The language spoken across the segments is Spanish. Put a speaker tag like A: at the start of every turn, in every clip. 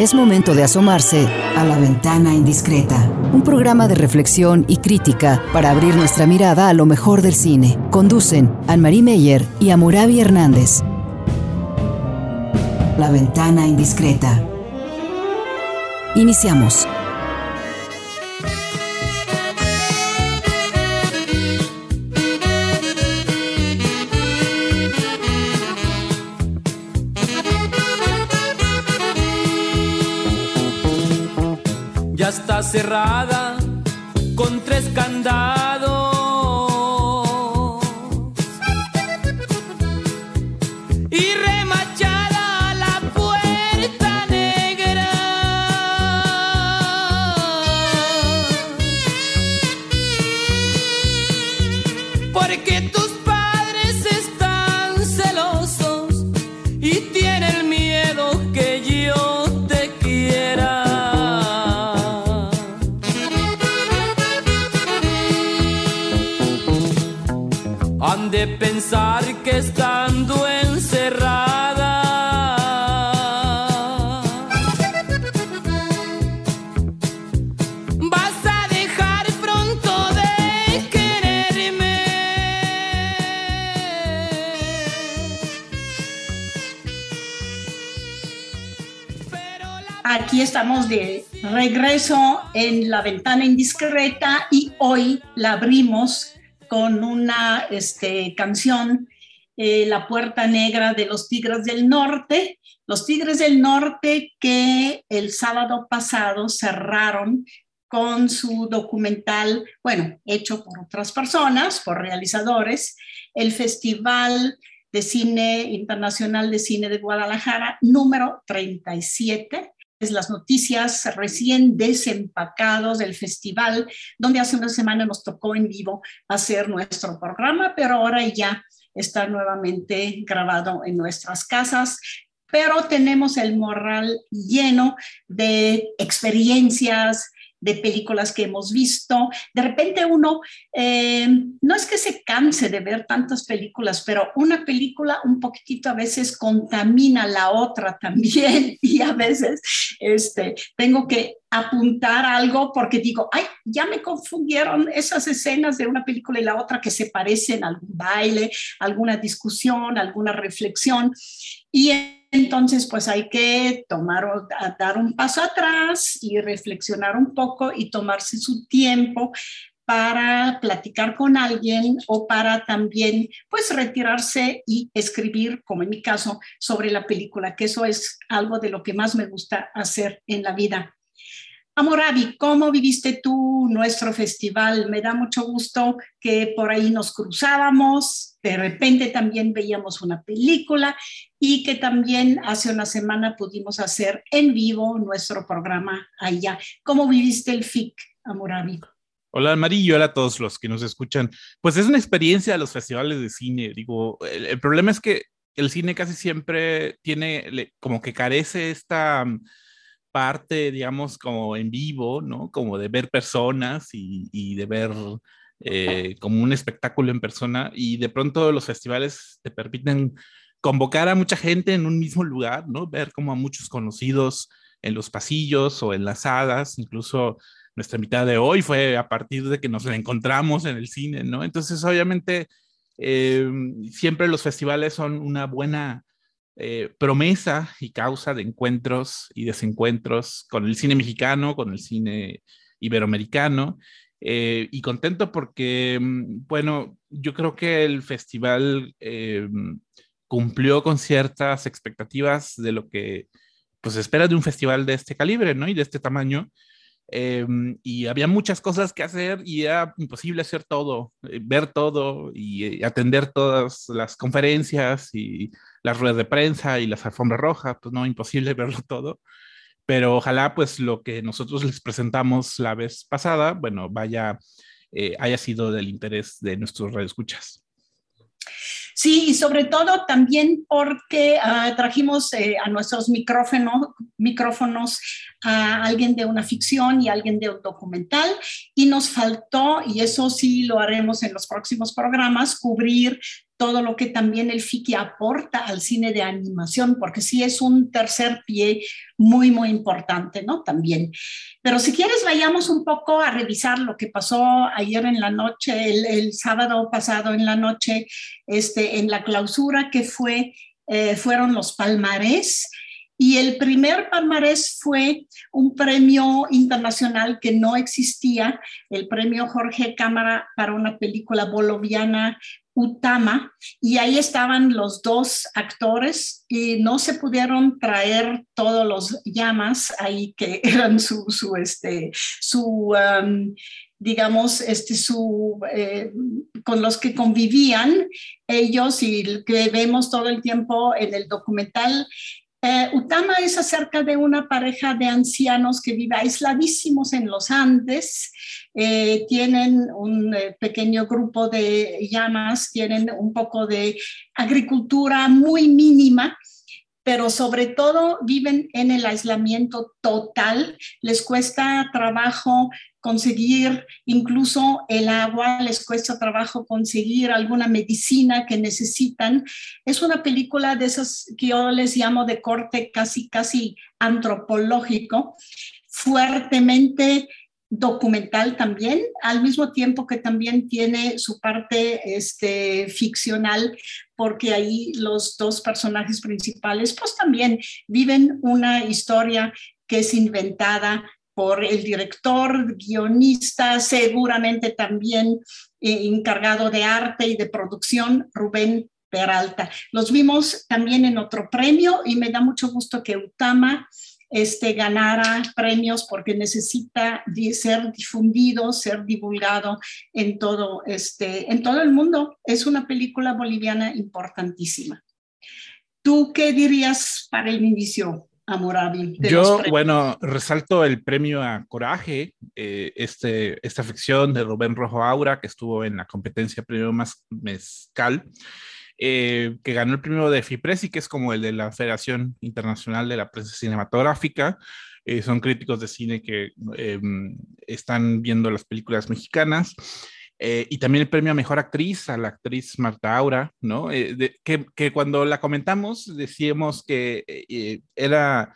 A: Es momento de asomarse a la ventana indiscreta, un programa de reflexión y crítica para abrir nuestra mirada a lo mejor del cine. Conducen Anne-Marie Meyer y Amurabi Hernández. La ventana indiscreta. Iniciamos.
B: Está la
C: ventana indiscreta y hoy la abrimos con una este, canción, eh, La Puerta Negra de los Tigres del Norte. Los Tigres del Norte que el sábado pasado cerraron con su documental, bueno, hecho por otras personas, por realizadores, el Festival de Cine Internacional de Cine de Guadalajara número 37 es las noticias recién desempacados del festival, donde hace una semana nos tocó en vivo hacer nuestro programa, pero ahora ya está nuevamente grabado en nuestras casas. Pero tenemos el morral lleno de experiencias, de películas que hemos visto. De repente uno, eh, no es que se canse de ver tantas películas, pero una película un poquitito a veces contamina la otra también y a veces este, tengo que apuntar algo porque digo, ay, ya me confundieron esas escenas de una película y la otra que se parecen, algún baile, alguna discusión, alguna reflexión. Y entonces, pues hay que tomar, dar un paso atrás y reflexionar un poco y tomarse su tiempo para platicar con alguien o para también, pues, retirarse y escribir, como en mi caso, sobre la película, que eso es algo de lo que más me gusta hacer en la vida. Amorabi, ¿cómo viviste tú nuestro festival? Me da mucho gusto que por ahí nos cruzábamos, de repente también veíamos una película y que también hace una semana pudimos hacer en vivo nuestro programa allá. ¿Cómo viviste el FIC, Amorabi?
D: Hola Amarillo, hola a todos los que nos escuchan. Pues es una experiencia de los festivales de cine. Digo, el, problema es que el cine casi siempre tiene como que carece esta parte, digamos, como en vivo, ¿no? Como de ver personas y, de ver eh, como un espectáculo en persona y de pronto los festivales te permiten convocar a mucha gente en un mismo lugar, ¿no? Ver como a muchos conocidos en los pasillos o en las salas, incluso nuestra mitad de hoy fue a partir de que nos encontramos en el cine, ¿no? Entonces, obviamente, eh, siempre los festivales son una buena eh, promesa y causa de encuentros y desencuentros con el cine mexicano, con el cine iberoamericano. Eh, y contento porque, bueno, yo creo que el festival eh, cumplió con ciertas expectativas de lo que pues espera de un festival de este calibre, ¿no? Y de este tamaño. Eh, y había muchas cosas que hacer y era imposible hacer todo, ver todo y atender todas las conferencias y las ruedas de prensa y las alfombras rojas, pues no, imposible verlo todo. Pero ojalá pues lo que nosotros les presentamos la vez pasada, bueno, vaya, eh, haya sido del interés de nuestros radioescuchas.
C: Sí, y sobre todo también porque uh, trajimos eh, a nuestros micrófonos, micrófonos a alguien de una ficción y alguien de un documental y nos faltó, y eso sí lo haremos en los próximos programas, cubrir todo lo que también el FICI aporta al cine de animación, porque sí es un tercer pie muy, muy importante, ¿no? También. Pero si quieres, vayamos un poco a revisar lo que pasó ayer en la noche, el, sábado pasado en la noche, este, en la clausura que fue, eh, fueron los palmarés. Y el primer palmarés fue un premio internacional que no existía, el premio Jorge Cámara para una película boliviana Utama y ahí estaban los dos actores y no se pudieron traer todos los llamas ahí que eran su, su este, su, um, digamos, este, su, eh, con los que convivían ellos y que vemos todo el tiempo en el documental eh, Utama es acerca de una pareja de ancianos que vive aisladísimos en los Andes, eh, tienen un eh, pequeño grupo de llamas, tienen un poco de agricultura muy mínima pero sobre todo viven en el aislamiento total, les cuesta trabajo conseguir incluso el agua, les cuesta trabajo conseguir alguna medicina que necesitan. Es una película de esas que yo les llamo de corte casi, casi antropológico, fuertemente documental también, al mismo tiempo que también tiene su parte este, ficcional, porque ahí los dos personajes principales pues también viven una historia que es inventada por el director, guionista, seguramente también eh, encargado de arte y de producción, Rubén Peralta. Los vimos también en otro premio y me da mucho gusto que Utama este, ganara premios porque necesita ser difundido, ser divulgado en todo, este, en todo el mundo. Es una película boliviana importantísima. ¿Tú qué dirías para el inicio?
D: Yo, bueno, resalto el premio a Coraje, eh, este, esta ficción de Rubén Rojo Aura, que estuvo en la competencia Premio Mezcal, eh, que ganó el premio de FIPRESI, que es como el de la Federación Internacional de la Prensa Cinematográfica. Eh, son críticos de cine que em, están viendo las películas mexicanas. Eh, y también el premio a mejor actriz a la actriz Marta Aura, ¿no? Eh, que, que, cuando la comentamos decíamos que eh, era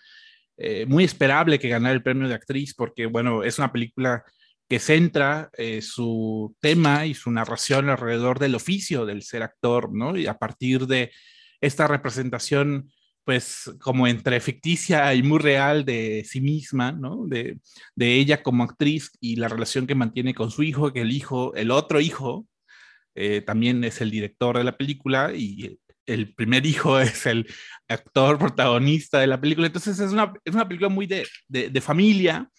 D: muy esperable que ganara el premio de actriz porque, bueno, es una película que centra su tema y su narración alrededor del oficio del ser actor, ¿no? Y a partir de esta representación pues como entre ficticia y muy real de sí misma, ¿no? De, ella como actriz y la relación que mantiene con su hijo, que el hijo, el otro hijo, eh, también es el director de la película y el primer hijo es el actor protagonista de la película. Entonces es una, es una película muy de, de, familia,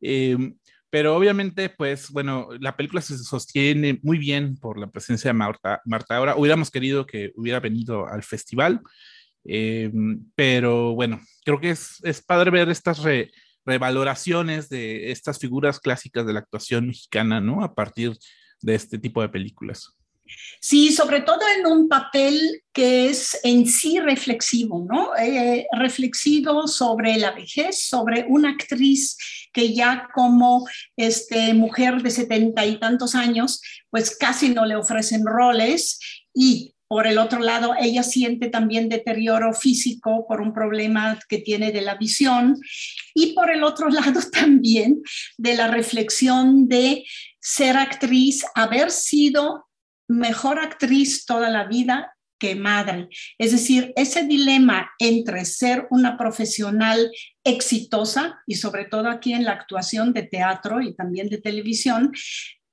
D: em, pero obviamente, pues bueno, la película se sostiene muy bien por la presencia de Marta, Marta. Ahora hubiéramos querido que hubiera venido al festival. Eh, pero bueno, creo que es, es padre ver estas revaloraciones de estas figuras clásicas de la actuación mexicana, ¿no? A partir de este tipo de películas.
C: Sí, sobre todo en un papel que es en sí reflexivo, ¿no? Eh, reflexivo sobre la vejez, sobre una actriz que ya como este, mujer de setenta y tantos años, pues casi no le ofrecen roles y por el otro lado, ella siente también deterioro físico por un problema que tiene de la visión. Y por el otro lado también de la reflexión de ser actriz, haber sido mejor actriz toda la vida que madre. Es decir, ese dilema entre ser una profesional exitosa y sobre todo aquí en la actuación de teatro y también de televisión,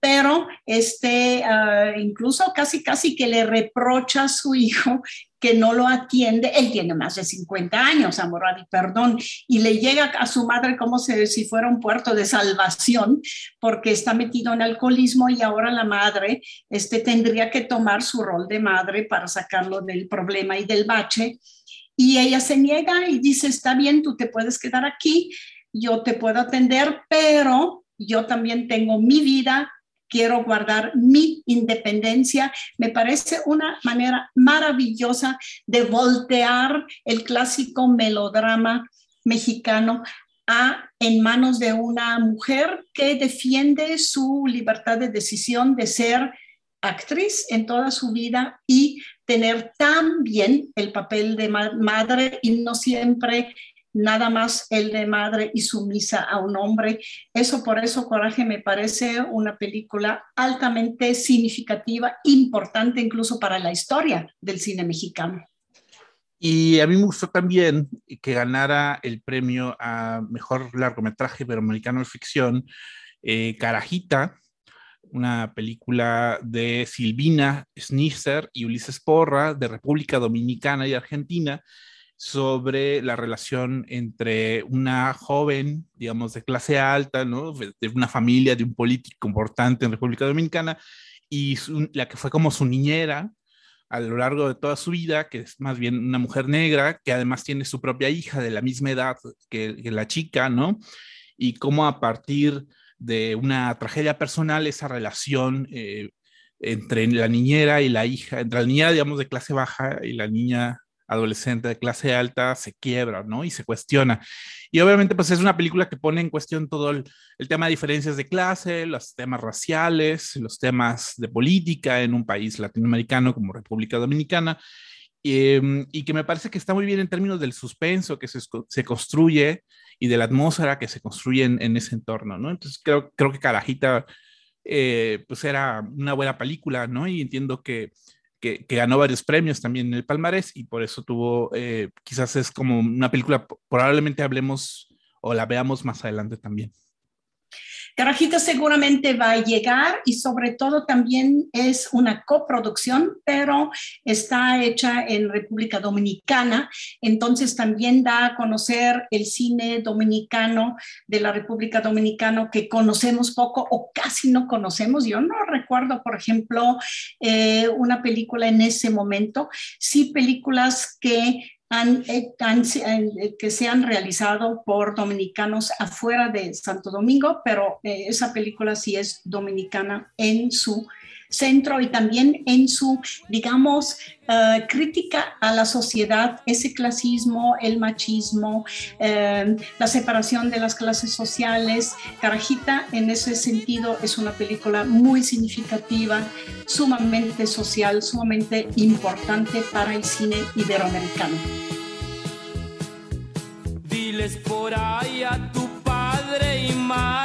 C: pero este, ah, incluso casi, casi que le reprocha a su hijo que no lo atiende. Él tiene más de 50 años, Amoradi, perdón, y le llega a su madre como si fuera un puerto de salvación, porque está metido en alcoholismo y ahora la madre este, tendría que tomar su rol de madre para sacarlo del problema y del bache. Y ella se niega y dice, está bien, tú te puedes quedar aquí, yo te puedo atender, pero yo también tengo mi vida, quiero guardar mi independencia. Me parece una manera maravillosa de voltear el clásico melodrama mexicano a, en manos de una mujer que defiende su libertad de decisión de ser actriz en toda su vida y tener también el papel de madre y no siempre nada más el de madre y sumisa a un hombre. Eso por eso Coraje me parece una película altamente significativa, importante incluso para la historia del cine mexicano.
D: Y a mí me gustó también que ganara el premio a mejor largometraje iberoamericano de ficción, eh, Carajita, una película de Silvina Schnitzer y Ulises Porra de República Dominicana y Argentina, sobre la relación entre una joven, digamos, de clase alta, ¿no? De una familia, de un político importante en República Dominicana, y la que fue como su niñera a lo largo de toda su vida, que es más bien una mujer negra, que además tiene su propia hija de la misma edad que, la chica, ¿no? Y cómo a partir de una tragedia personal, esa relación eh, entre la niñera y la hija, entre la niñera, digamos, de clase baja y la niña adolescente de clase alta se quiebra, ¿no? Y se cuestiona. Y obviamente, pues es una película que pone en cuestión todo el, tema de diferencias de clase, los temas raciales, los temas de política en un país latinoamericano como República Dominicana, em, y que me parece que está muy bien en términos del suspenso que se, se construye y de la atmósfera que se construye en, ese entorno, ¿no? Entonces creo, creo que Carajita, eh, pues era una buena película, ¿no? Y entiendo que que, ganó varios premios también en el palmarés y por eso tuvo, eh, quizás es como una película, probablemente hablemos o la veamos más adelante también.
C: Carajita seguramente va a llegar y sobre todo también es una coproducción, pero está hecha en República Dominicana, entonces también da a conocer el cine dominicano de la República Dominicana que conocemos poco o casi no conocemos. Yo no recuerdo, por ejemplo, eh, una película en ese momento, sí películas que eh, eh, que se han realizado por dominicanos afuera de Santo Domingo, pero eh, esa película sí es dominicana en su centro y también en su, digamos, crítica a la sociedad, ese clasismo, el machismo, la separación de las clases sociales. Carajita, en ese sentido, es una película muy significativa, sumamente social, sumamente importante para el cine iberoamericano
B: por ahí a tu padre y madre.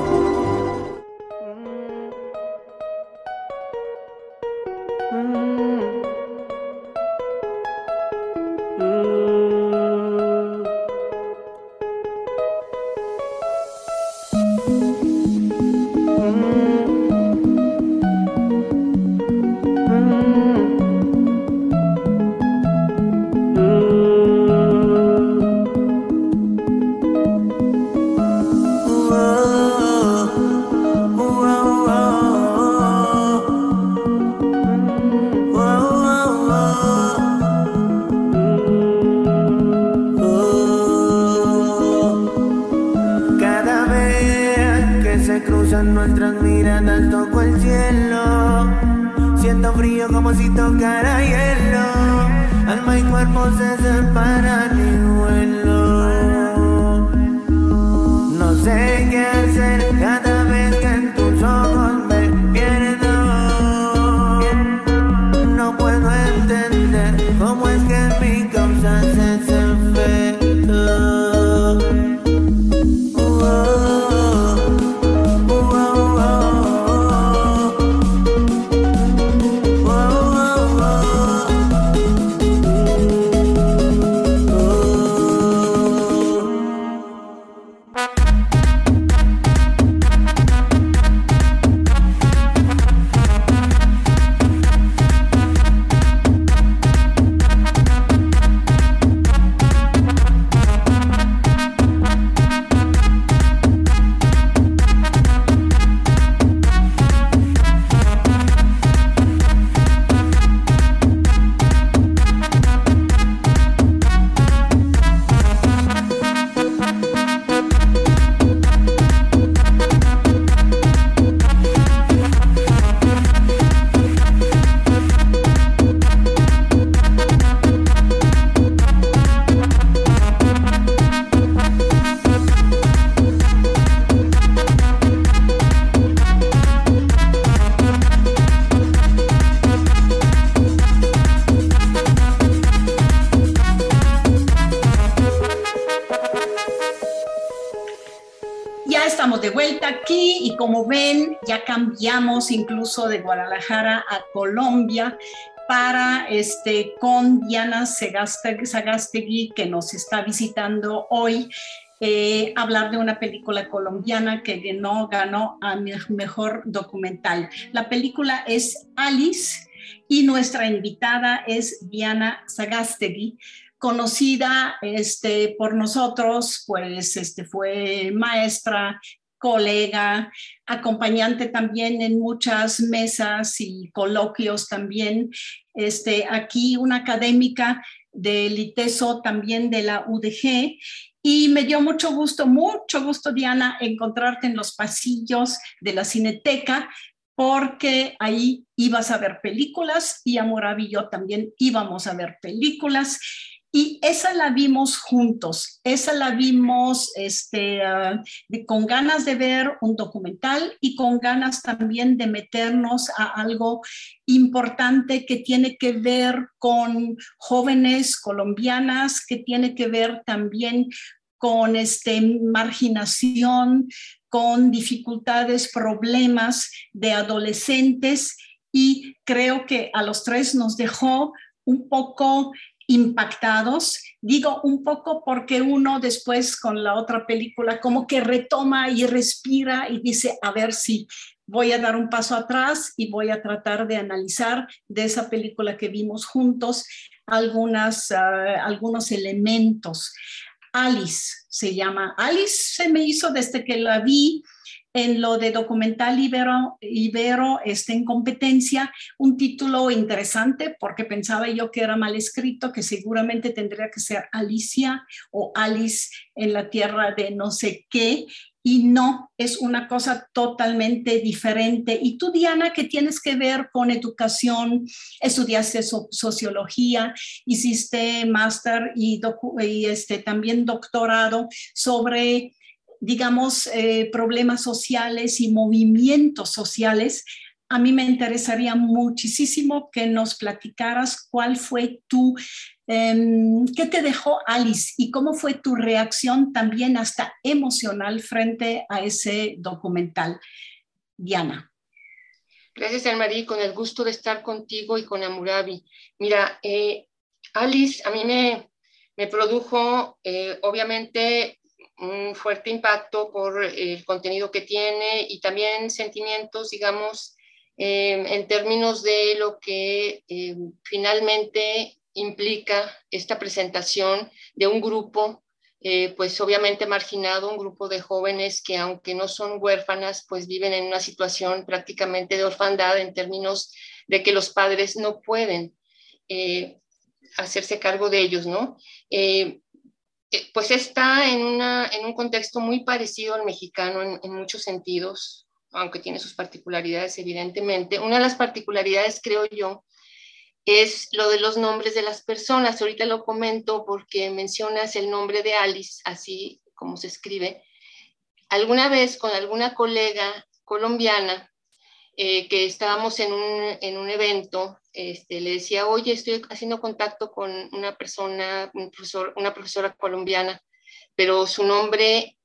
C: Cambiamos incluso de Guadalajara a Colombia para este con Diana Sagastegui que nos está visitando hoy eh, hablar de una película colombiana que ganó, ganó a mejor documental. La película es Alice y nuestra invitada es Diana Sagastegui conocida este, por nosotros, pues este, fue maestra, colega, acompañante también en muchas mesas y coloquios también. Este, aquí una académica del ITESO, también de la UDG. Y me dio mucho gusto, mucho gusto, Diana, encontrarte en los pasillos de la Cineteca, porque ahí ibas a ver películas y Amoravi y yo también íbamos a ver películas. Y esa la vimos juntos, esa la vimos este, ah, con ganas de ver un documental y con ganas también de meternos a algo importante que tiene que ver con jóvenes colombianas, que tiene que ver también con este, marginación, con dificultades, problemas de adolescentes. Y creo que a los tres nos dejó un poco impactados. Digo un poco porque uno después con la otra película como que retoma y respira y dice, a ver si voy a dar un paso atrás y voy a tratar de analizar de esa película que vimos juntos algunas, ah, algunos elementos. Alice se llama. Alice se me hizo desde que la vi en lo de documental Ibero, Ibero está en competencia, un título interesante porque pensaba yo que era mal escrito, que seguramente tendría que ser Alicia o Alice en la tierra de no sé qué, y no, es una cosa totalmente diferente. Y tú, Diana, que tienes que ver con educación, estudiaste sociología, hiciste máster y, y este, también doctorado sobre digamos, eh, problemas sociales y movimientos sociales, a mí me interesaría muchísimo que nos platicaras cuál fue tu, em, qué te dejó Alice y cómo fue tu reacción también hasta emocional frente a ese documental. Diana.
E: Gracias, Anne-Marie, con el gusto de estar contigo y con Amurabi. Mira, eh, Alice a mí me, me produjo, eh, obviamente, un fuerte impacto por el contenido que tiene y también sentimientos, digamos, eh, en términos de lo que eh, finalmente implica esta presentación de un grupo, eh, pues obviamente marginado, un grupo de jóvenes que aunque no son huérfanas, pues viven en una situación prácticamente de orfandad en términos de que los padres no pueden hacerse cargo de ellos, ¿no? Pues está en, en, un contexto muy parecido al mexicano en, muchos sentidos, aunque tiene sus particularidades evidentemente. Una de las particularidades, creo yo, es lo de los nombres de las personas. Ahorita lo comento porque mencionas el nombre de Alice, así como se escribe. Alguna vez con alguna colega colombiana eh, que estábamos en un, en un evento este, le decía, oye, estoy haciendo contacto con una persona, una profesora colombiana, pero su nombre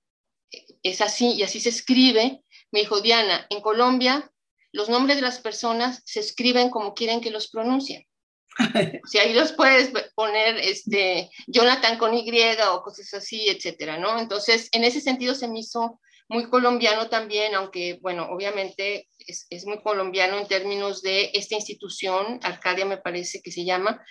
E: es así y así se escribe. Me dijo, Diana, en Colombia los nombres de las personas se escriben como quieren que los pronuncien. si ahí los puedes poner este, Jonathan con Y o cosas así, etcétera, ¿no? Entonces, en ese sentido se me hizo muy colombiano también, aunque, bueno, obviamente es, es, muy colombiano en términos de esta institución, Arcadia me parece que se llama,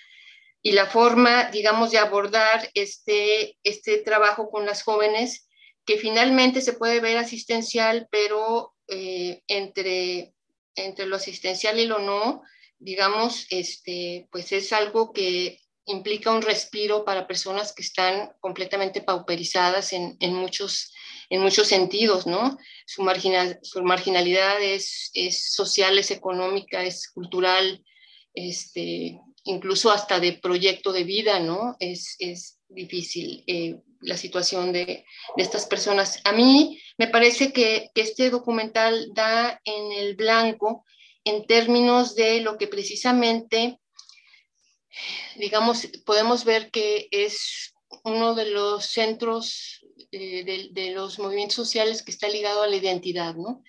E: y la forma, digamos, de abordar este, este trabajo con las jóvenes, que finalmente se puede ver asistencial, pero eh, entre, entre lo asistencial y lo no, digamos, este, pues es algo que implica un respiro para personas que están completamente pauperizadas en, en muchos en muchos sentidos, ¿no? Su, marginal, su marginalidad es, social, es económica, es cultural, este, incluso hasta de proyecto de vida, ¿no? Es, es difícil eh, la situación de, estas personas. A mí me parece que este documental da en el blanco en términos de lo que precisamente, digamos, podemos ver que es uno de los centros de, de, los movimientos sociales que está ligado a la identidad, ¿no?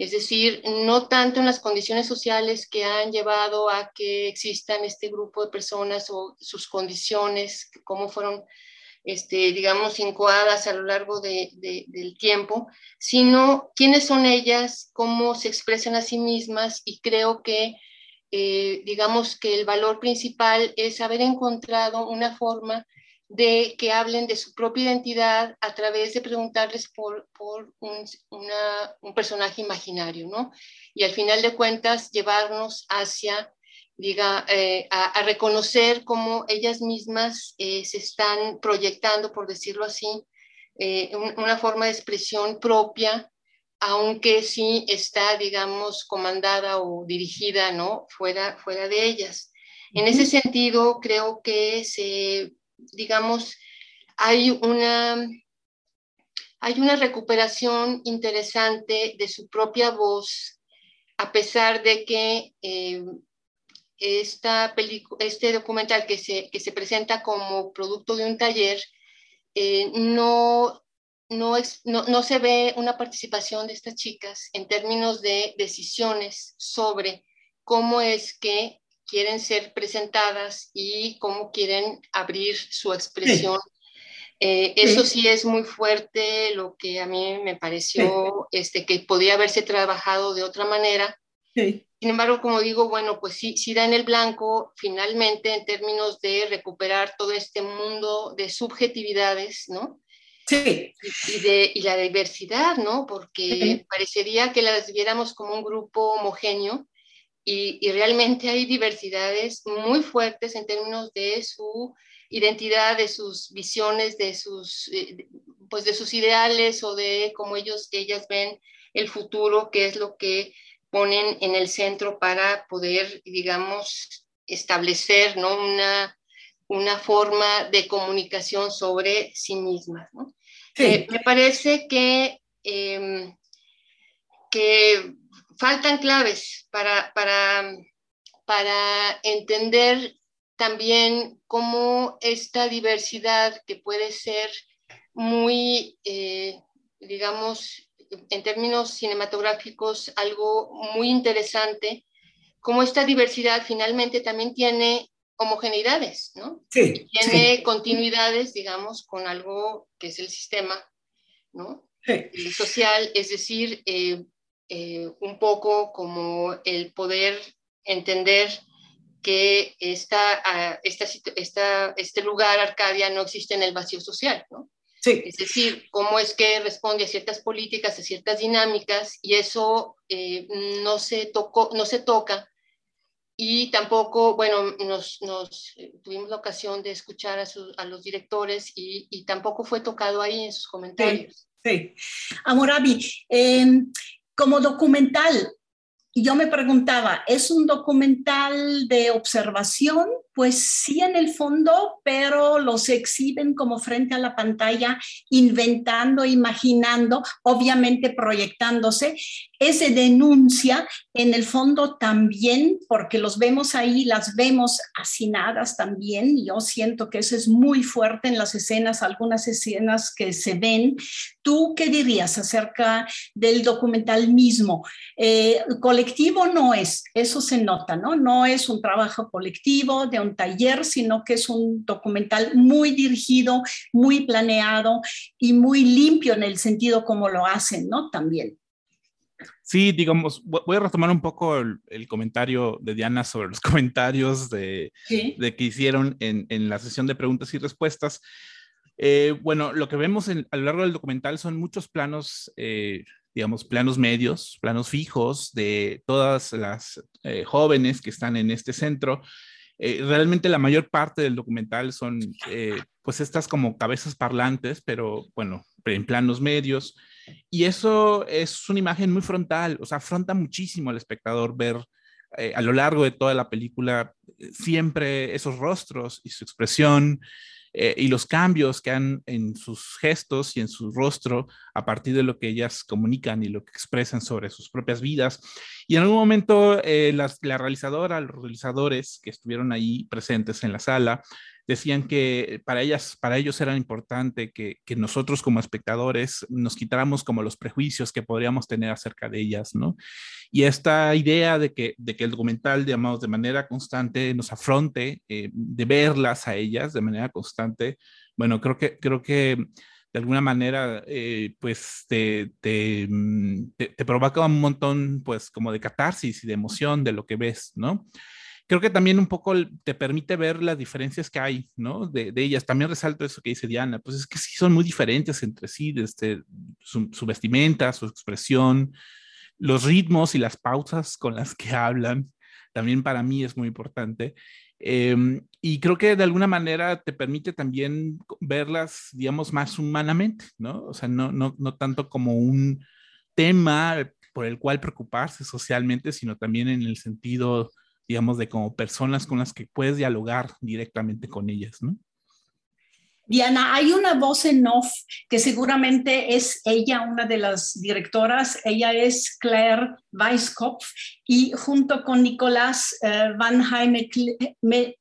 E: Es decir, no tanto en las condiciones sociales que han llevado a que existan este grupo de personas o sus condiciones, cómo fueron, este, digamos, incoadas a lo largo de, del tiempo, sino quiénes son ellas, cómo se expresan a sí mismas y creo que, eh, digamos, que el valor principal es haber encontrado una forma de que hablen de su propia identidad a través de preguntarles por, por un, un, personaje imaginario, ¿no? Y al final de cuentas llevarnos hacia, diga, eh, a, reconocer cómo ellas mismas eh, se están proyectando, por decirlo así, eh, una forma de expresión propia, aunque sí está, digamos, comandada o dirigida, ¿no? Fuera, fuera de ellas. En ese sentido, creo que se digamos, hay una, hay una recuperación interesante de su propia voz, a pesar de que eh, este documental que se, que se presenta como producto de un taller, eh, no, no, no, no, se ve una participación de estas chicas en términos de decisiones sobre cómo es que quieren ser presentadas y cómo quieren abrir su expresión. Eh, eso sí. es muy fuerte, lo que a mí me pareció este, que podía haberse trabajado de otra manera. Sin embargo, como digo, bueno, pues sí, sí da en el blanco finalmente en términos de recuperar todo este mundo de subjetividades, ¿no?
C: Sí.
E: Y, de, y la diversidad, ¿no? Porque parecería que las viéramos como un grupo homogéneo y, realmente hay diversidades muy fuertes en términos de su identidad, de sus visiones, de sus, eh, pues de sus ideales o de cómo ellos, ellas ven el futuro, que es lo que ponen en el centro para poder, digamos, establecer ¿no? una, una forma de comunicación sobre sí mismas. ¿no? Eh, me parece que, em, que faltan claves para, para, para entender también cómo esta diversidad que puede ser muy, eh, digamos, en términos cinematográficos, algo muy interesante, cómo esta diversidad finalmente también tiene homogeneidades, ¿no?
C: Sí.
E: Tiene continuidades, digamos, con algo que es el sistema, ¿no? Sí. social, es decir, eh, eh, un poco como el poder entender que esta, ah, esta, esta, este lugar, Arcadia, no existe en el vacío social, ¿no?
C: Sí.
E: Es decir, cómo es que responde a ciertas políticas, a ciertas dinámicas, y eso eh, no, se tocó, no se toca. Y tampoco, bueno, nos, nos eh, tuvimos la ocasión de escuchar a, a los directores y, y, tampoco fue tocado ahí en sus comentarios.
C: Sí, sí. Amorabi, eh, como documental. Y yo me preguntaba, ¿es un documental de observación? Pues sí, en el fondo, pero los exhiben como frente a la pantalla, inventando, imaginando, obviamente proyectándose. Ese denuncia, en el fondo también, porque los vemos ahí, las vemos hacinadas también. Yo siento que eso es muy fuerte en las escenas, algunas escenas que se ven. ¿Tú qué dirías acerca del documental mismo? Eh, colectivo no es, eso se nota, ¿no? No es un trabajo colectivo de un taller, sino que es un documental muy dirigido, muy planeado y muy limpio en el sentido como lo hacen, ¿no? También.
D: Sí, digamos, voy a retomar un poco el, comentario de Diana sobre los comentarios de, de que hicieron en, en, la sesión de preguntas y respuestas. Eh, bueno, lo que vemos a lo largo del documental son muchos planos, eh, digamos, planos medios, planos fijos de todas las eh, jóvenes que están en este centro. realmente la mayor parte del documental son, pues, estas como cabezas parlantes, pero bueno, en planos medios. Y eso es una imagen muy frontal, o sea, afronta muchísimo al espectador ver eh, a lo largo de toda la película eh, siempre esos rostros y su expresión eh, y los cambios que han en sus gestos y en su rostro a partir de lo que ellas comunican y lo que expresan sobre sus propias vidas. Y en algún momento la realizadora, los realizadores que estuvieron ahí presentes en la sala, decían que para ellas, para ellos era importante que, que, nosotros como espectadores nos quitáramos como los prejuicios que podríamos tener acerca de ellas, ¿no? Y esta idea de que, de que el documental, digamos, de manera constante nos afronte, eh, de verlas a ellas de manera constante, bueno, creo que, creo que de alguna manera, eh, pues te, mm, te, te, provoca un montón, pues como de catarsis y de emoción de lo que ves, ¿no? Creo que también un poco te permite ver las diferencias que hay, ¿no? De, ellas. También resalto eso que dice Diana, pues es que sí son muy diferentes entre sí, su, su vestimenta, su expresión, los ritmos y las pausas con las que hablan, también para mí es muy importante. Eh, y creo que de alguna manera te permite también verlas, digamos, más humanamente, ¿no? O sea, no, no, no tanto como un tema por el cual preocuparse socialmente, sino también en el sentido, digamos, de como personas con las que puedes dialogar directamente con ellas, ¿no?
C: Diana, hay una voz en off que seguramente es ella, una de las directoras. Ella es Claire Weisskopf y junto con Nicolás uh, Van Heimelich,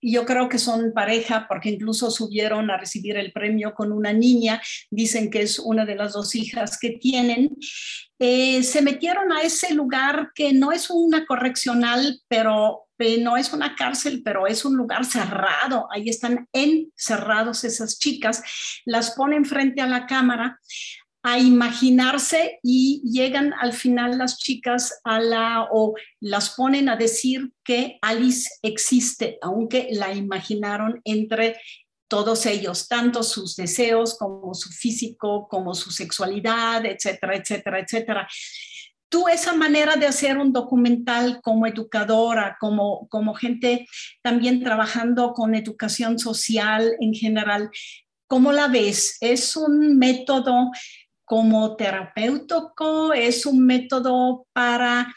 C: yo creo que son pareja porque incluso subieron a recibir el premio con una niña. Dicen que es una de las dos hijas que tienen. Eh, se metieron a ese lugar que no es una correccional, pero no es una cárcel, pero es un lugar cerrado. Ahí están encerrados esas chicas. Las ponen frente a la cámara a imaginarse y llegan al final las chicas a la o las ponen a decir que Alice existe, aunque la imaginaron entre todos ellos, tanto sus deseos como su físico, como su sexualidad, etcétera, etcétera, etcétera. Tú esa manera de hacer un documental como educadora, como, como gente también trabajando con educación social en general, ¿cómo la ves? ¿Es un método como terapéutico? ¿Es un método para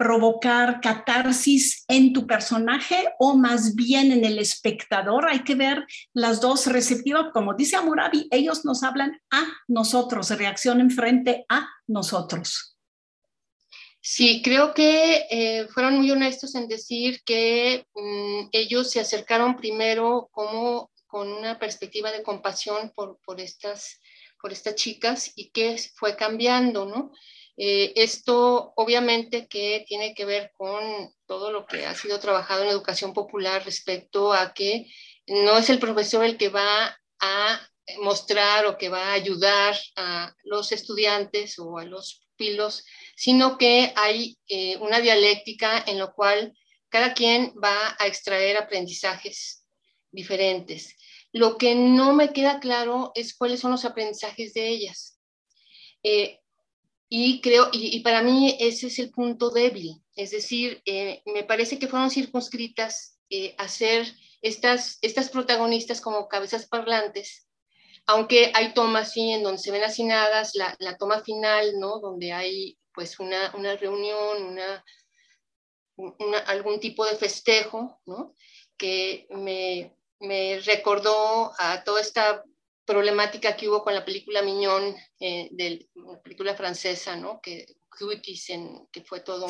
C: provocar catarsis en tu personaje o más bien en el espectador. Hay que ver las dos receptivas. Como dice Amurabi, ellos nos hablan a nosotros, reaccionen frente a nosotros.
E: Sí, creo que eh, fueron muy honestos en decir que mm, ellos se acercaron primero como con una perspectiva de compasión por, por, estas, por estas chicas y que fue cambiando, ¿no? Eh, esto obviamente que tiene que ver con todo lo que ha sido trabajado en educación popular respecto a que no es el profesor el que va a mostrar o que va a ayudar a los estudiantes o a los pupilos, sino que hay eh, una dialéctica en la cual cada quien va a extraer aprendizajes diferentes. Lo que no me queda claro es cuáles son los aprendizajes de ellas. Eh, y creo, y, para mí ese es el punto débil, es decir, eh, me parece que fueron circunscritas eh, a ser estas, estas protagonistas como cabezas parlantes, aunque hay tomas, sí, en donde se ven hacinadas, la, la toma final, ¿no? Donde hay pues una, una reunión, una, algún tipo de festejo, ¿no? Que me, me recordó a toda esta problemática que hubo con la película Miñón, eh, de la película francesa, ¿no? Que, que fue todo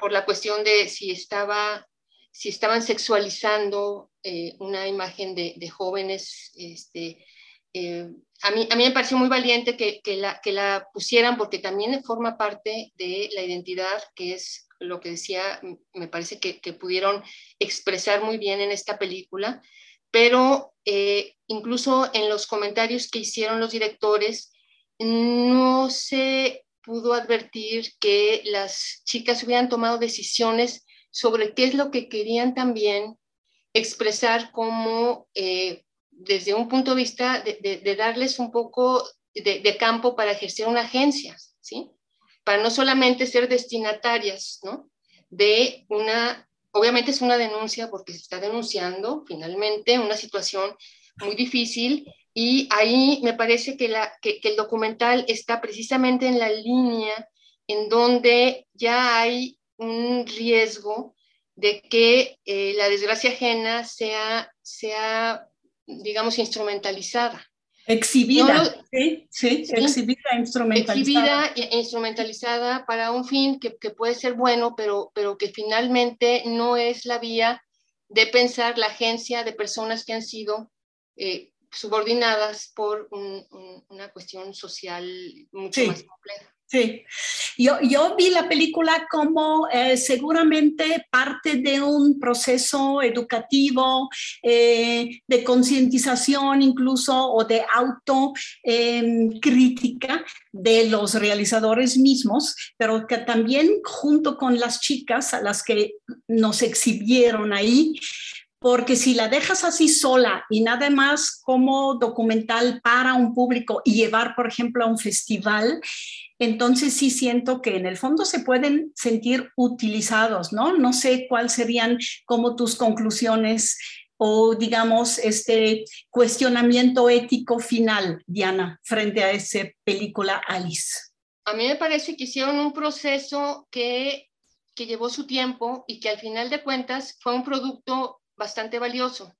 E: Por, la cuestión de si, estaba, si estaban sexualizando eh, una imagen de, de jóvenes. Este, eh, a, mí, a mí me pareció muy valiente que, que, la, que la pusieran porque también forma parte de la identidad, que es lo que decía, me parece que, que pudieron expresar muy bien en esta película pero eh, incluso en los comentarios que hicieron los directores, no se pudo advertir que las chicas hubieran tomado decisiones sobre qué es lo que querían también expresar como eh, desde un punto de vista de, darles un poco de, campo para ejercer una agencia, ¿sí? Para no solamente ser destinatarias, ¿no? De una Obviamente es una denuncia porque se está denunciando finalmente una situación muy difícil y ahí me parece que, el documental está precisamente en la línea en donde ya hay un riesgo de que eh, la desgracia ajena sea, sea, digamos, instrumentalizada.
C: Exhibida, sí, sí, exhibida, instrumentalizada.
E: Exhibida e instrumentalizada para un fin que, que, puede ser bueno, pero, pero que finalmente no es la vía de pensar la agencia de personas que han sido eh, subordinadas por una cuestión social mucho más compleja.
C: Sí, yo, yo, vi la película como eh, seguramente parte de un proceso educativo, eh, de concientización incluso o de autocrítica em, de los realizadores mismos, pero que también junto con las chicas a las que nos exhibieron ahí, porque si la dejas así sola y nada más como documental para un público y llevar, por ejemplo, a un festival, entonces sí siento que en el fondo se pueden sentir utilizados, ¿no? No sé cuáles serían como tus conclusiones o digamos este cuestionamiento ético final, Diana, frente a esa película Alice.
E: A mí me parece que hicieron un proceso que, que llevó su tiempo y que al final de cuentas fue un producto bastante valioso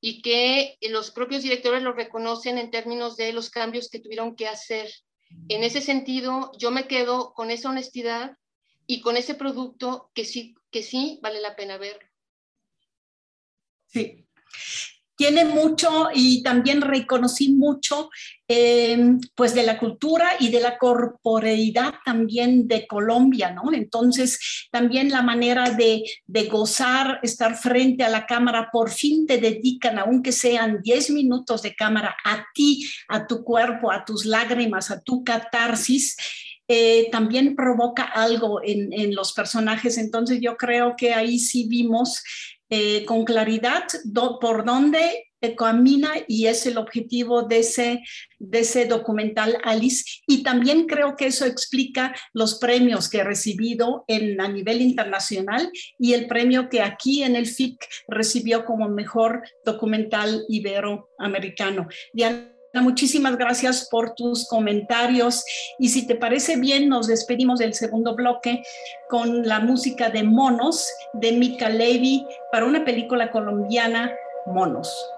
E: y que los propios directores lo reconocen en términos de los cambios que tuvieron que hacer en ese sentido, yo me quedo con esa honestidad y con ese producto que sí, que sí vale la pena ver.
C: Sí. Tiene mucho y también reconocí mucho em, pues de la cultura y de la corporeidad también de Colombia, ¿no? Entonces también la manera de, de gozar, estar frente a la cámara, por fin te dedican, aunque sean 10 minutos de cámara, a ti, a tu cuerpo, a tus lágrimas, a tu catarsis. Eh, también provoca algo en, en, los personajes. Entonces yo creo que ahí sí vimos eh, con claridad por dónde camina y es el objetivo de ese, de ese documental Alice. Y también creo que eso explica los premios que he recibido en, a nivel internacional y el premio que aquí en el FIC recibió como mejor documental iberoamericano. Muchísimas gracias por tus comentarios y si te parece bien nos despedimos del segundo bloque con la música de Monos de Mika Levy para una película colombiana Monos.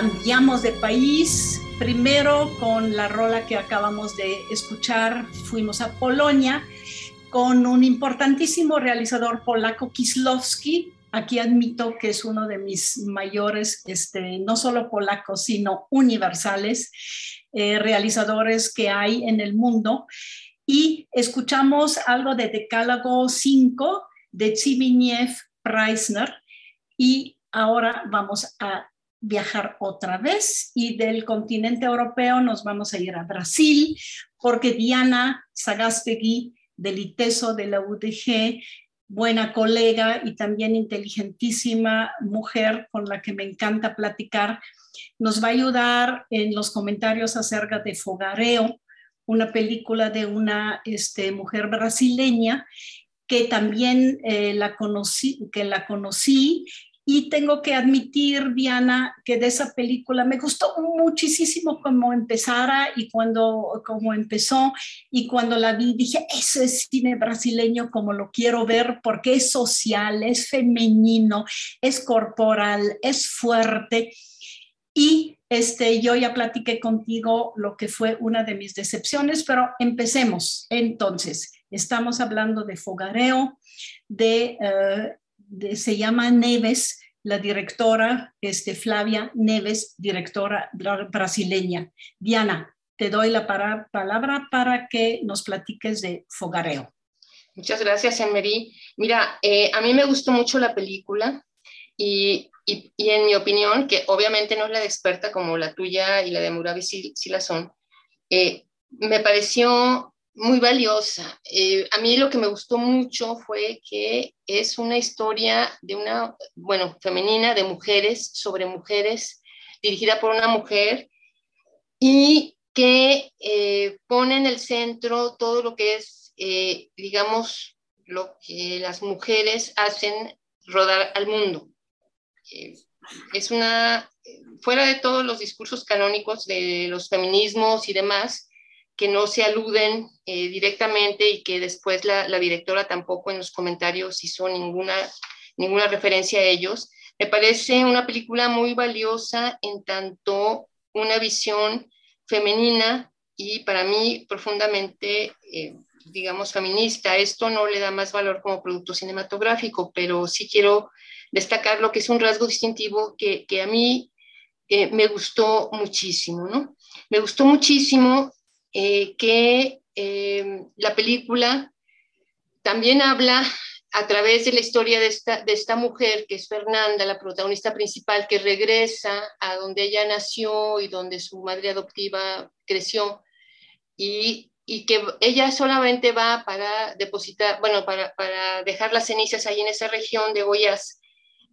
C: Cambiamos de país. Primero con la rola que acabamos de escuchar, fuimos a Polonia con un importantísimo realizador polaco, Kislowski. Aquí admito que es uno de mis mayores, este, no solo polacos, sino universales, eh, realizadores que hay en el mundo. Y escuchamos algo de Decálogo 5 de Zbigniew Preisner. Y ahora vamos a viajar otra vez y del continente europeo nos vamos a ir a Brasil porque Diana Sagastegui del ITESO de la UDG, buena colega y también inteligentísima mujer con la que me encanta platicar, nos va a ayudar en los comentarios acerca de Fogareo, una película de una este, mujer brasileña que también eh, la conocí, que la conocí y tengo que admitir, Diana, que de esa película me gustó muchísimo cómo empezara y cuando como empezó y cuando la vi dije, ese es cine brasileño como lo quiero ver porque es social, es femenino, es corporal, es fuerte. Y este, yo ya platiqué contigo lo que fue una de mis decepciones, pero empecemos. Entonces, estamos hablando de Fogareo, de eh, se llama Neves, la directora este, Flavia Neves, directora brasileña. Diana, te doy la palabra para que nos platiques de Fogareo.
E: Muchas gracias, Emery. Mira, eh, a mí me gustó mucho la película y, en mi opinión, que obviamente no es la de experta como la tuya y la de Murabi si, la son, eh, me pareció muy valiosa. Eh, a mí lo que me gustó mucho fue que es una historia de una, bueno, femenina, de mujeres, sobre mujeres, dirigida por una mujer y que eh, pone en el centro todo lo que es, eh, digamos, lo que las mujeres hacen rodar al mundo. es una, fuera de todos los discursos canónicos de los feminismos y demás, que no se aluden eh, directamente y que después la, directora tampoco en los comentarios hizo ninguna, ninguna referencia a ellos. Me parece una película muy valiosa en tanto una visión femenina y para mí profundamente, eh, digamos, feminista. Esto no le da más valor como producto cinematográfico, pero sí quiero destacar lo que es un rasgo distintivo que, que a mí eh, me gustó muchísimo, ¿no? Me gustó muchísimo eh, que eh, la película también habla a través de la historia de esta, de esta mujer, que es Fernanda, la protagonista principal, que regresa a donde ella nació y donde su madre adoptiva creció, y, y que ella solamente va para depositar, bueno, para, para dejar las cenizas ahí en esa región de Goiás,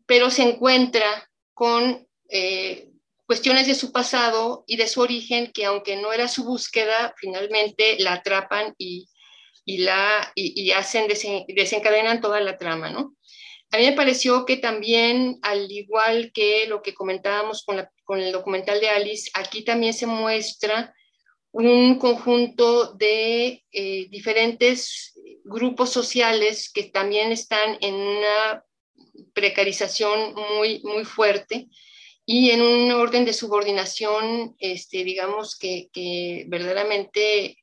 E: pero se encuentra con eh, cuestiones de su pasado y de su origen que aunque no era su búsqueda, finalmente la atrapan y, y la, y, hacen, desencadenan toda la trama, ¿no? A mí me pareció que también, al igual que lo que comentábamos con, con el documental de Alice, aquí también se muestra un conjunto de eh, diferentes grupos sociales que también están en una precarización muy, muy fuerte y en un orden de subordinación, este, digamos que, que verdaderamente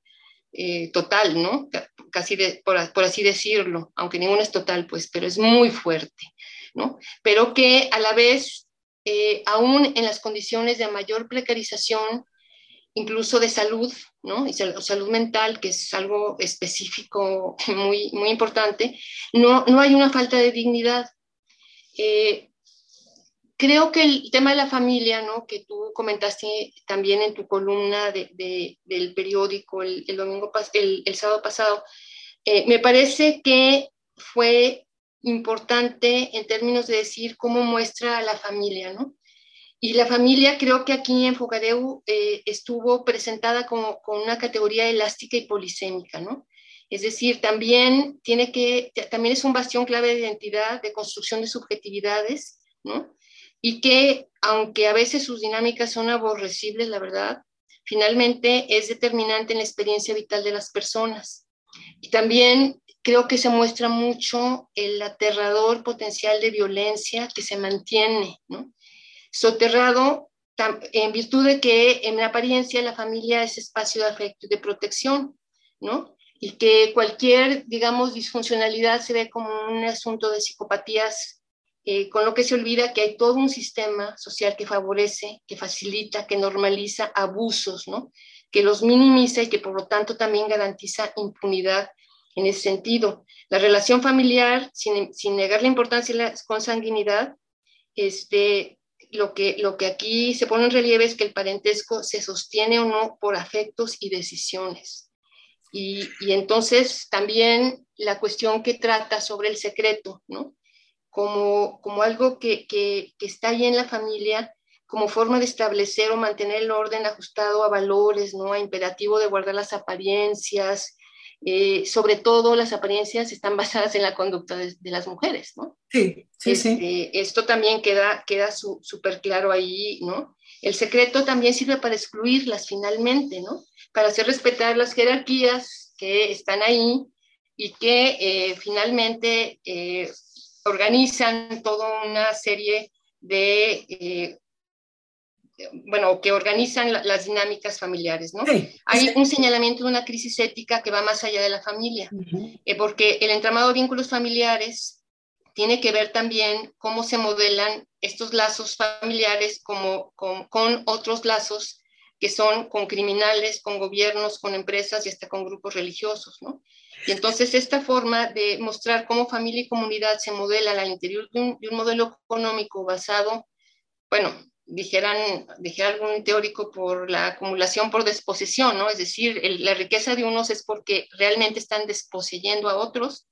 E: eh, total, ¿no? Casi por, así decirlo, aunque ninguno es total, pues, pero es muy fuerte, ¿no? Pero que a la vez, eh, aún en las condiciones de mayor precarización, incluso de salud, ¿no? Y salud mental, que es algo específico muy, muy importante, no, no hay una falta de dignidad. Eh, creo que el tema de la familia, ¿no? que tú comentaste también en tu columna de, del periódico el, domingo el, el, sábado pasado, eh, me parece que fue importante en términos de decir cómo muestra a la familia, ¿no? Y la familia creo que aquí en Fogadeu eh, estuvo presentada como con una categoría elástica y polisémica, ¿no? Es decir, también tiene que, también es un bastión clave de identidad, de construcción de subjetividades, y que aunque a veces sus dinámicas son aborrecibles, la verdad, finalmente es determinante en la experiencia vital de las personas. Y también creo que se muestra mucho el aterrador potencial de violencia que se mantiene, ¿no? soterrado en virtud de que en apariencia la familia es espacio de afecto y de protección, ¿no? Y que cualquier, digamos, disfuncionalidad se ve como un asunto de psicopatías, eh, con lo que se olvida que hay todo un sistema social que favorece, que facilita, que normaliza abusos, ¿no? Que los minimiza y que por lo tanto también garantiza impunidad en ese sentido. La relación familiar, sin, sin negar la importancia de la consanguinidad, este, lo que, lo que aquí se pone en relieve es que el parentesco se sostiene o no por afectos y decisiones. Y, y entonces también la cuestión que trata sobre el secreto, ¿no? Como, como algo que, que, que está ahí en la familia, como forma de establecer o mantener el orden ajustado a valores, ¿no? A imperativo de guardar las apariencias, eh, sobre todo las apariencias están basadas en la conducta de, las mujeres, ¿no?
C: Sí, sí, sí.
E: Este, esto también queda, queda súper claro ahí, ¿no? El secreto también sirve para excluirlas finalmente, ¿no? Para hacer respetar las jerarquías que están ahí y que eh, finalmente eh, organizan toda una serie de bueno, que organizan las dinámicas familiares, ¿no? Hay un señalamiento de una crisis ética que va más allá de la familia, eh, porque el entramado de vínculos familiares tiene que ver también cómo se modelan estos lazos familiares como, con, con otros lazos que son con criminales, con gobiernos, con empresas y hasta con grupos religiosos, ¿no? Y entonces esta forma de mostrar cómo familia y comunidad se modelan al interior de un, de un modelo económico basado, bueno, dijeran, dijera algún teórico, por la acumulación por desposesión, ¿no? Es decir, la riqueza de unos es porque realmente están desposeyendo a otros,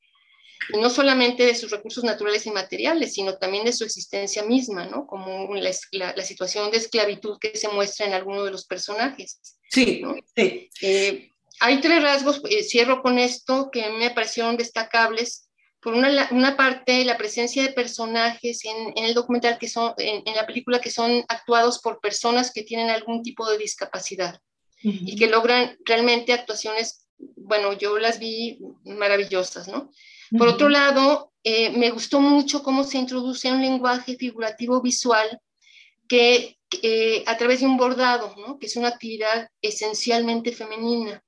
E: y no solamente de sus recursos naturales y materiales, sino también de su existencia misma, ¿no? Como la, la, situación de esclavitud que se muestra en alguno de los personajes.
C: Sí, sí.
E: Eh, hay tres rasgos, eh, cierro con esto, que me parecieron destacables por una, una, parte, la presencia de personajes en, en el documental, que son, en, en, la película, que son actuados por personas que tienen algún tipo de discapacidad y que logran realmente actuaciones, bueno, yo las vi maravillosas, ¿no? Por otro lado, eh, me gustó mucho cómo se introduce un lenguaje figurativo visual que eh, a través de un bordado, ¿no? que es una actividad esencialmente femenina.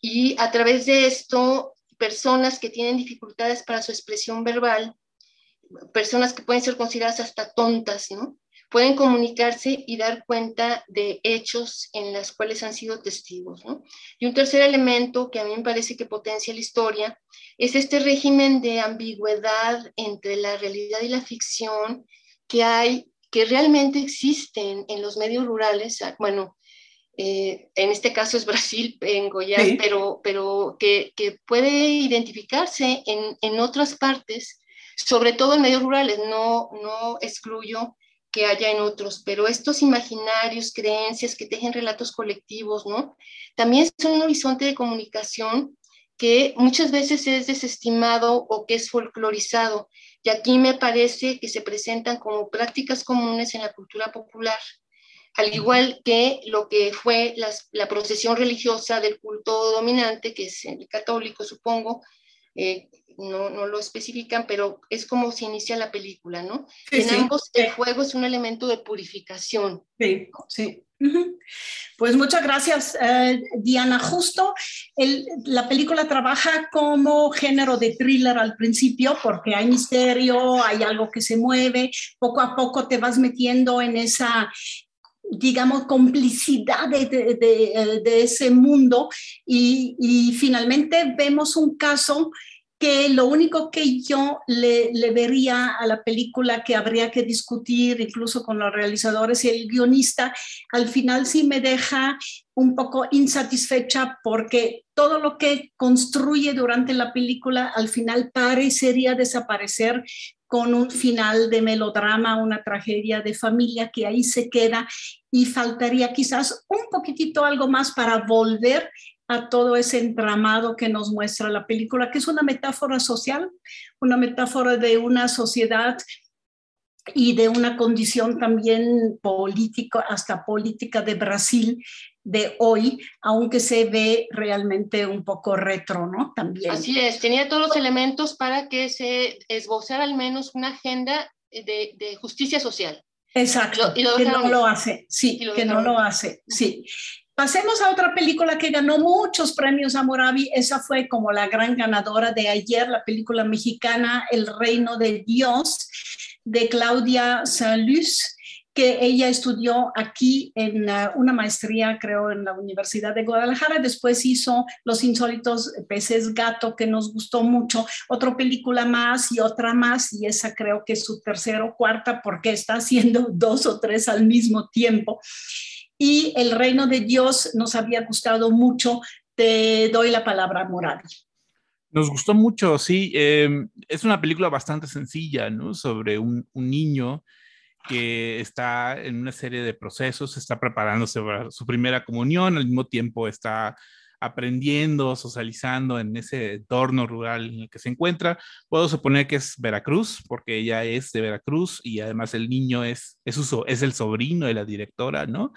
E: Y a través de esto personas que tienen dificultades para su expresión verbal, personas que pueden ser consideradas hasta tontas, ¿no? Pueden comunicarse y dar cuenta de hechos en los cuales han sido testigos, ¿no? Y un tercer elemento que a mí me parece que potencia la historia es este régimen de ambigüedad entre la realidad y la ficción que hay, que realmente existen en los medios rurales, bueno, eh, en este caso es Brasil, en Goiás, pero, pero que, que, puede identificarse en, en, otras partes, sobre todo en medios rurales, no, no excluyo que haya en otros, pero estos imaginarios, creencias que tejen relatos colectivos, ¿no? También son un horizonte de comunicación que muchas veces es desestimado o que es folclorizado. Y aquí me parece que se presentan como prácticas comunes en la cultura popular al igual que lo que fue la procesión religiosa del culto dominante, que es el católico, supongo, eh, no, no, lo especifican, pero es como se inicia la película, ¿no? en ambos el fuego es un elemento de purificación.
C: Sí, sí. Pues muchas gracias, eh, Diana. Justo el, la película trabaja como género de thriller al principio porque hay misterio, hay algo que se mueve, poco a poco te vas metiendo en esa, digamos, complicidad de, de, eh, de, ese mundo y, y, finalmente vemos un caso que lo único que yo le, vería a la película que habría que discutir incluso con los realizadores y el guionista, al final sí me deja un poco insatisfecha porque todo lo que construye durante la película al final parecería desaparecer con un final de melodrama, una tragedia de familia que ahí se queda y faltaría quizás un poquitito algo más para volver a todo ese entramado que nos muestra la película, que es una metáfora social, una metáfora de una sociedad y de una condición también política, hasta política de Brasil de hoy, aunque se ve realmente un poco retro, ¿no? También.
E: Así es, tenía todos los elementos para que se esbozara al menos una agenda de, de justicia social.
C: Exacto,
E: y lo
C: que no lo hace, sí,
E: lo
C: que no lo hace, sí. Pasemos a otra película que ganó muchos premios a Moravi. Esa fue como la gran ganadora de ayer, la película mexicana El Reino de Dios, de Claudia Salus, que ella estudió aquí en uh, una maestría, creo, en la Universidad de Guadalajara. Después hizo Los Insólitos Peces Gato, que nos gustó mucho. Otra película más y otra más, y esa creo que es su tercera o cuarta, porque está haciendo dos o tres al mismo tiempo y El Reino de Dios nos había gustado mucho. Te doy la palabra a Moravi.
D: Nos gustó mucho, sí. Eh, es una película bastante sencilla, ¿no? Sobre un, un, niño que está en una serie de procesos, está preparándose para su primera comunión, al mismo tiempo está aprendiendo, socializando en ese entorno rural en el que se encuentra. Puedo suponer que es Veracruz, porque ella es de Veracruz y además el niño es, es, su, es el sobrino de la directora, ¿no?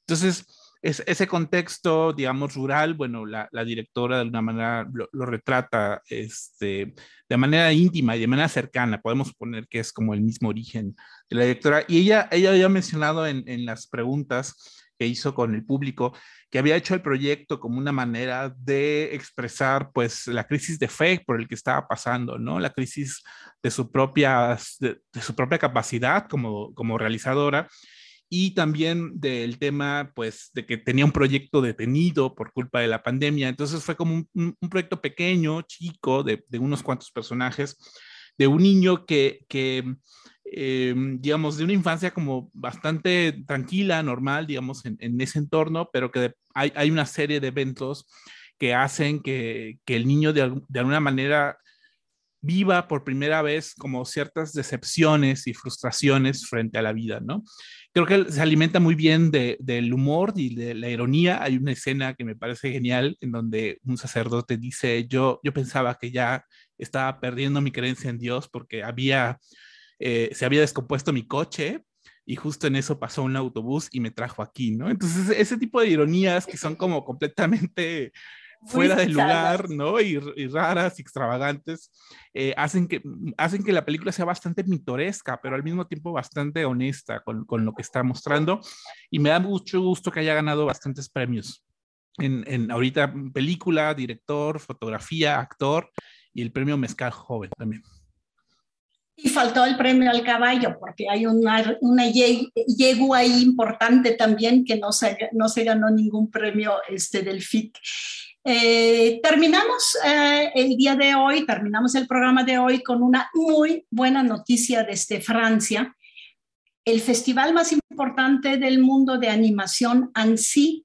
D: Entonces, es, ese contexto, digamos, rural, bueno, la, directora de alguna manera lo, retrata este, de manera íntima y de manera cercana. Podemos suponer que es como el mismo origen de la directora. Y ella, ella había mencionado en, en las preguntas que hizo con el público, que había hecho el proyecto como una manera de expresar pues la crisis de fe por el que estaba pasando, ¿no? La crisis de su propia, de, su propia capacidad como, como realizadora y también del tema pues de que tenía un proyecto detenido por culpa de la pandemia. Entonces fue como un, un proyecto pequeño, chico, de, de, unos cuantos personajes, de un niño que, que eh, digamos, de una infancia como bastante tranquila, normal, digamos, en, en ese entorno, pero que de, hay, hay, una serie de eventos que hacen que, que el niño de, de, alguna manera viva por primera vez como ciertas decepciones y frustraciones frente a la vida, ¿no? Creo que se alimenta muy bien de, del humor y de la ironía. Hay una escena que me parece genial en donde un sacerdote dice, yo, yo pensaba que ya estaba perdiendo mi creencia en Dios porque había eh, se había descompuesto mi coche y justo en eso pasó un autobús y me trajo aquí, ¿no? Entonces, ese tipo de ironías que son como completamente fuera de lugar, ¿no? Y, y raras y extravagantes, eh, hacen, que, hacen que la película sea bastante pintoresca, pero al mismo tiempo bastante honesta con, con lo que está mostrando. Y me da mucho gusto que haya ganado bastantes premios. En, en ahorita película, director, fotografía, actor y el premio Mezcal Joven también.
C: Y faltó el premio al caballo, porque hay una, una yegua ahí importante también que no se, no se ganó ningún premio este, del FIC. Eh, terminamos eh, el día de hoy, terminamos el programa de hoy con una muy buena noticia desde Francia. El festival más importante del mundo de animación, ANSI,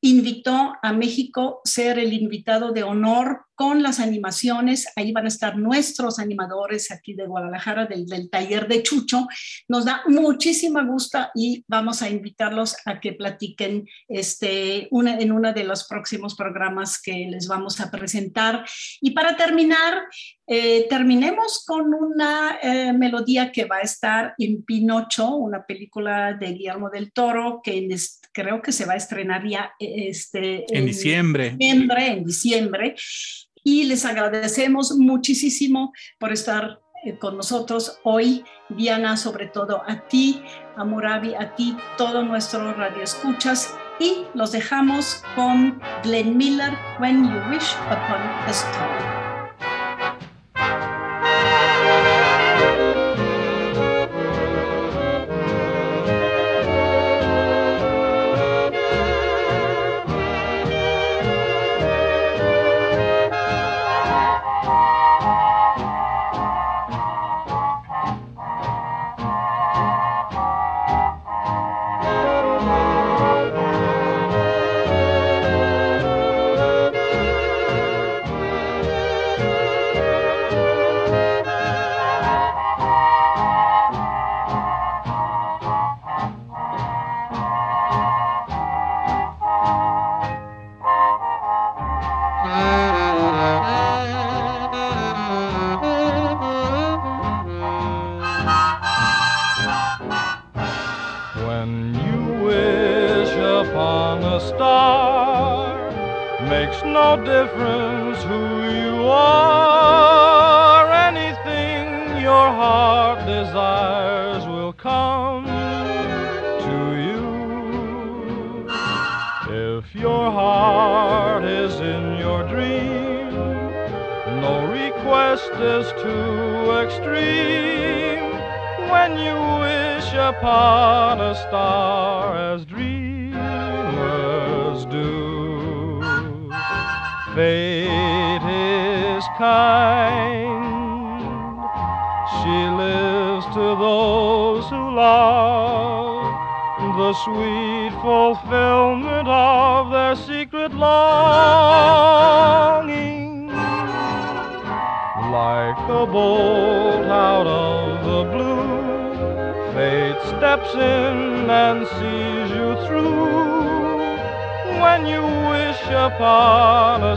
C: invitó a México ser el invitado de honor con las animaciones. Ahí van a estar nuestros animadores aquí de Guadalajara, del, del, taller de Chucho. Nos da muchísima gusto y vamos a invitarlos a que platiquen este, una, en uno de los próximos programas que les vamos a presentar. Y para terminar, eh, terminemos con una eh, melodía que va a estar en Pinocho, una película de Guillermo del Toro que en, creo que se va a estrenar ya este,
D: en, en diciembre.
C: diciembre. En diciembre y les agradecemos muchísimo por estar eh, con nosotros hoy. Diana, sobre todo a ti, a Murabi, a ti, todo nuestro radio escuchas y los dejamos con Glenn Miller, When You Wish Upon a Star. difference who you are.
B: Anything your heart desires will come to you.
F: If your heart is in your dream, no request is too extreme. When you wish upon a star, kind. She lives to those who love the sweet fulfillment of their secret longing. Like a bolt out of the blue, fate steps in and sees you through. When you wish upon a